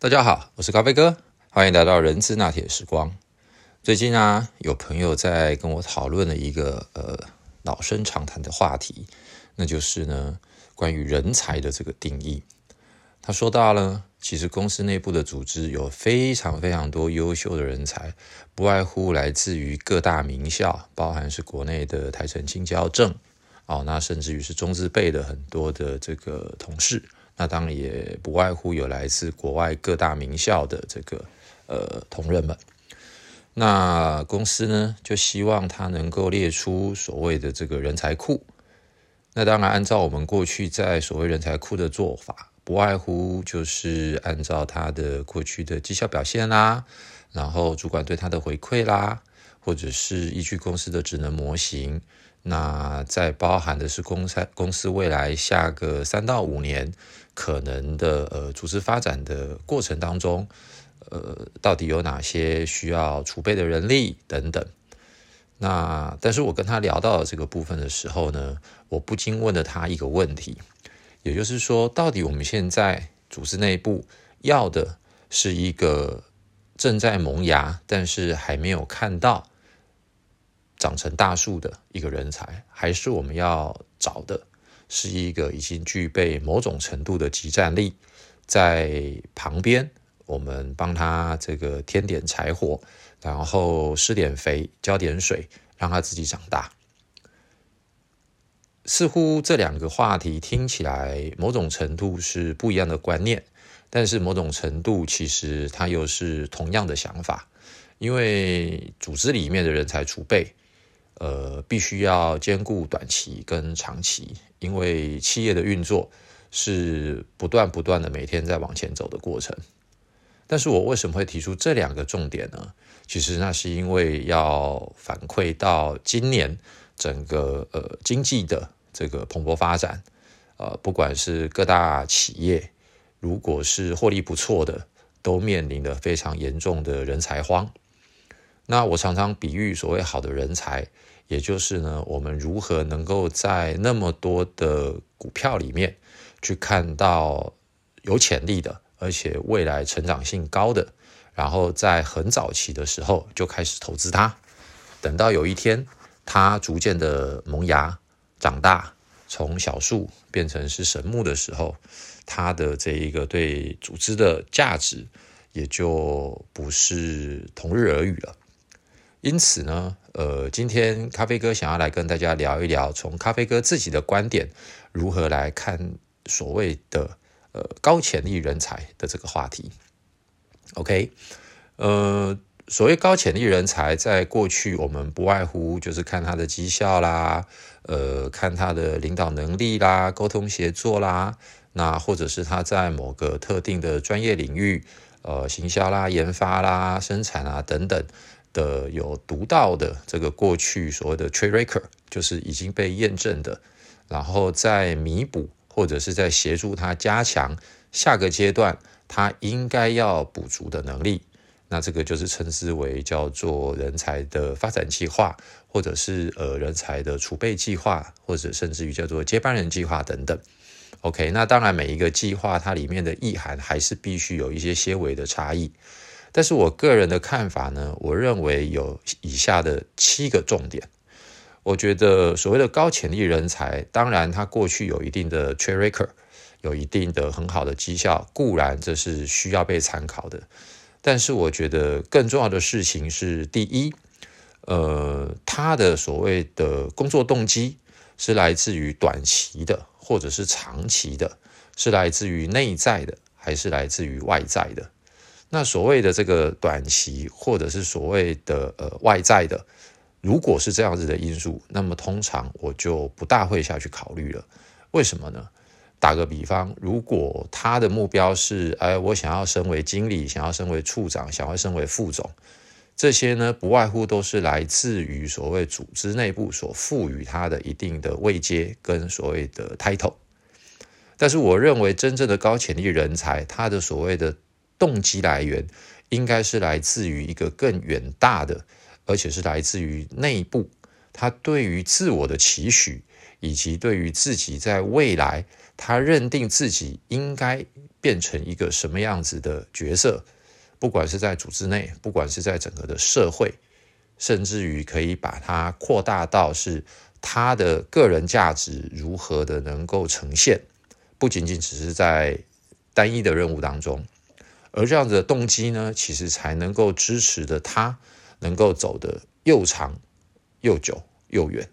大家好，我是咖啡哥，欢迎来到人资拿铁时光。最近啊，有朋友在跟我讨论了一个呃老生常谈的话题，那就是呢关于人才的这个定义。他说到了，其实公司内部的组织有非常非常多优秀的人才，不外乎来自于各大名校，包含是国内的台城、青交、正哦，那甚至于是中资辈的很多的这个同事。那当然也不外乎有来自国外各大名校的这个呃同仁们。那公司呢就希望他能够列出所谓的这个人才库。那当然按照我们过去在所谓人才库的做法，不外乎就是按照他的过去的绩效表现啦，然后主管对他的回馈啦，或者是依据公司的职能模型。那在包含的是公司公司未来下个三到五年。可能的呃，组织发展的过程当中，呃，到底有哪些需要储备的人力等等？那但是我跟他聊到这个部分的时候呢，我不禁问了他一个问题，也就是说，到底我们现在组织内部要的是一个正在萌芽，但是还没有看到长成大树的一个人才，还是我们要找的？是一个已经具备某种程度的集战力，在旁边，我们帮他这个添点柴火，然后施点肥，浇点水，让他自己长大。似乎这两个话题听起来某种程度是不一样的观念，但是某种程度其实它又是同样的想法，因为组织里面的人才储备。呃，必须要兼顾短期跟长期，因为企业的运作是不断不断的每天在往前走的过程。但是我为什么会提出这两个重点呢？其实那是因为要反馈到今年整个呃经济的这个蓬勃发展，呃，不管是各大企业，如果是获利不错的，都面临了非常严重的人才荒。那我常常比喻所谓好的人才。也就是呢，我们如何能够在那么多的股票里面去看到有潜力的，而且未来成长性高的，然后在很早期的时候就开始投资它，等到有一天它逐渐的萌芽、长大，从小树变成是神木的时候，它的这一个对组织的价值也就不是同日而语了。因此呢，呃，今天咖啡哥想要来跟大家聊一聊，从咖啡哥自己的观点，如何来看所谓的呃高潜力人才的这个话题。OK，呃，所谓高潜力人才，在过去我们不外乎就是看他的绩效啦，呃，看他的领导能力啦，沟通协作啦，那或者是他在某个特定的专业领域，呃，行销啦、研发啦、生产啊等等。的有独到的这个过去所谓的 trade record，就是已经被验证的，然后在弥补或者是在协助他加强下个阶段他应该要补足的能力，那这个就是称之为叫做人才的发展计划，或者是呃人才的储备计划，或者甚至于叫做接班人计划等等。OK，那当然每一个计划它里面的意涵还是必须有一些些微的差异。但是我个人的看法呢，我认为有以下的七个重点。我觉得所谓的高潜力人才，当然他过去有一定的 track record，有一定的很好的绩效，固然这是需要被参考的。但是我觉得更重要的事情是，第一，呃，他的所谓的工作动机是来自于短期的，或者是长期的，是来自于内在的，还是来自于外在的？那所谓的这个短期，或者是所谓的呃外在的，如果是这样子的因素，那么通常我就不大会下去考虑了。为什么呢？打个比方，如果他的目标是，哎，我想要升为经理，想要升为处长，想要升为副总，这些呢，不外乎都是来自于所谓组织内部所赋予他的一定的位阶跟所谓的 title。但是我认为，真正的高潜力人才，他的所谓的动机来源应该是来自于一个更远大的，而且是来自于内部，他对于自我的期许以及对于自己在未来，他认定自己应该变成一个什么样子的角色，不管是在组织内，不管是在整个的社会，甚至于可以把它扩大到是他的个人价值如何的能够呈现，不仅仅只是在单一的任务当中，而这样子的动机呢，其实才能够支持的他能够走得又长又久又远。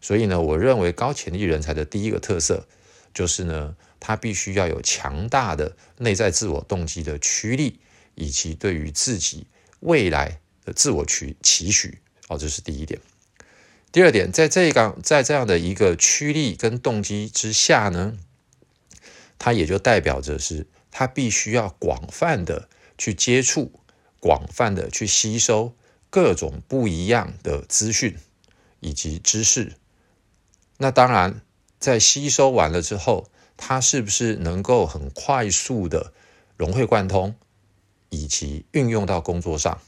所以呢，我认为高潜力人才的第一个特色就是呢，他必须要有强大的内在自我动机的驱力，以及对于自己未来的自我期期许。哦，这是第一点。第二点，在这个在这样的一个驱力跟动机之下呢，它也就代表着是他必须要广泛的去接触，广泛的去吸收各种不一样的资讯以及知识。那当然，在吸收完了之后，他是不是能够很快速的融会贯通，以及运用到工作上，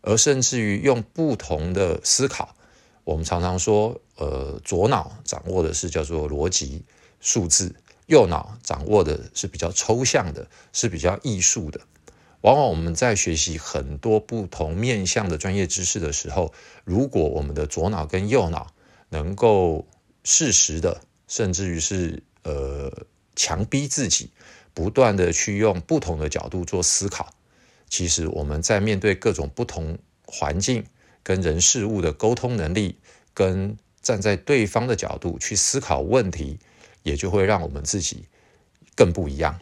而甚至于用不同的思考，我们常常说，呃，左脑掌握的是叫做逻辑数字，右脑掌握的是比较抽象的，是比较艺术的。往往我们在学习很多不同面向的专业知识的时候，如果我们的左脑跟右脑能够适时的，甚至于是呃强逼自己，不断的去用不同的角度做思考。其实我们在面对各种不同环境跟人事物的沟通能力，跟站在对方的角度去思考问题，也就会让我们自己更不一样。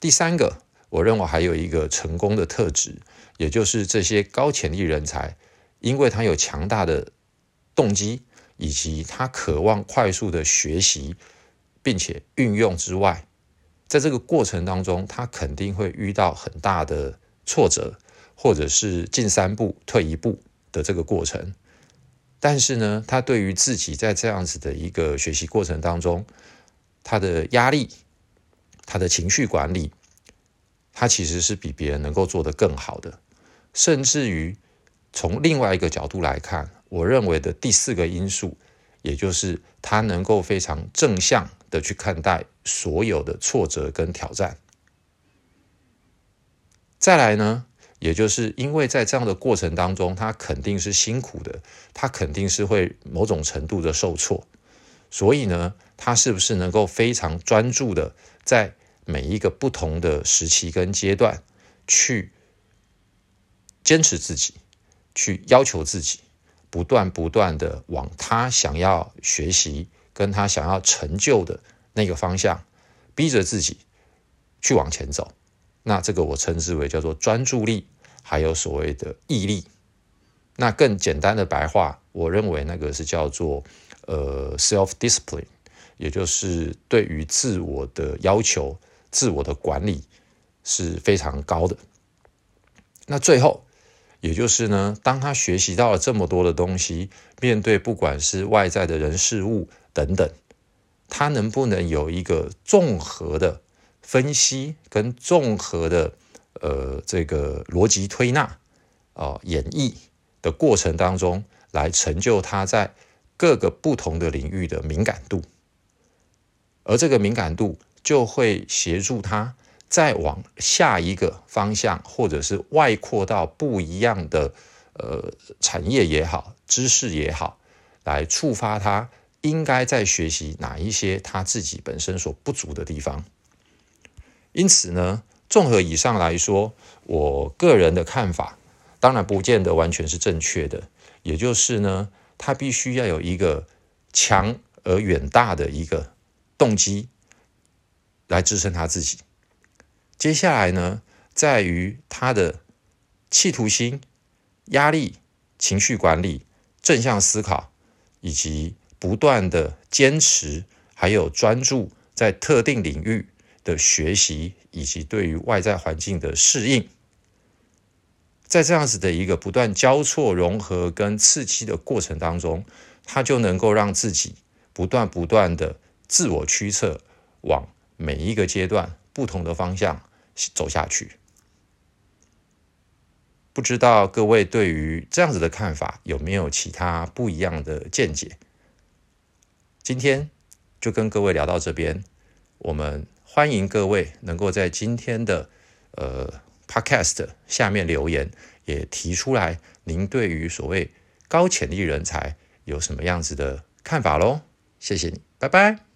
第三个，我认为还有一个成功的特质，也就是这些高潜力人才，因为他有强大的动机。以及他渴望快速的学习，并且运用之外，在这个过程当中，他肯定会遇到很大的挫折，或者是进三步退一步的这个过程。但是呢，他对于自己在这样子的一个学习过程当中，他的压力、他的情绪管理，他其实是比别人能够做得更好的。甚至于从另外一个角度来看。我认为的第四个因素，也就是他能够非常正向的去看待所有的挫折跟挑战。再来呢，也就是因为在这样的过程当中，他肯定是辛苦的，他肯定是会某种程度的受挫，所以呢，他是不是能够非常专注的在每一个不同的时期跟阶段去坚持自己，去要求自己？不断不断的往他想要学习、跟他想要成就的那个方向，逼着自己去往前走。那这个我称之为叫做专注力，还有所谓的毅力。那更简单的白话，我认为那个是叫做呃 self discipline，也就是对于自我的要求、自我的管理是非常高的。那最后。也就是呢，当他学习到了这么多的东西，面对不管是外在的人事物等等，他能不能有一个综合的分析跟综合的呃这个逻辑推纳啊演绎的过程当中，来成就他在各个不同的领域的敏感度，而这个敏感度就会协助他。再往下一个方向，或者是外扩到不一样的呃产业也好，知识也好，来触发他应该在学习哪一些他自己本身所不足的地方。因此呢，综合以上来说，我个人的看法，当然不见得完全是正确的。也就是呢，他必须要有一个强而远大的一个动机来支撑他自己。接下来呢，在于他的企图心、压力、情绪管理、正向思考，以及不断的坚持，还有专注在特定领域的学习，以及对于外在环境的适应，在这样子的一个不断交错融合跟刺激的过程当中，他就能够让自己不断不断的自我驱策，往每一个阶段不同的方向。走下去，不知道各位对于这样子的看法有没有其他不一样的见解？今天就跟各位聊到这边，我们欢迎各位能够在今天的呃 Podcast 下面留言，也提出来您对于所谓高潜力人才有什么样子的看法喽？谢谢你，拜拜。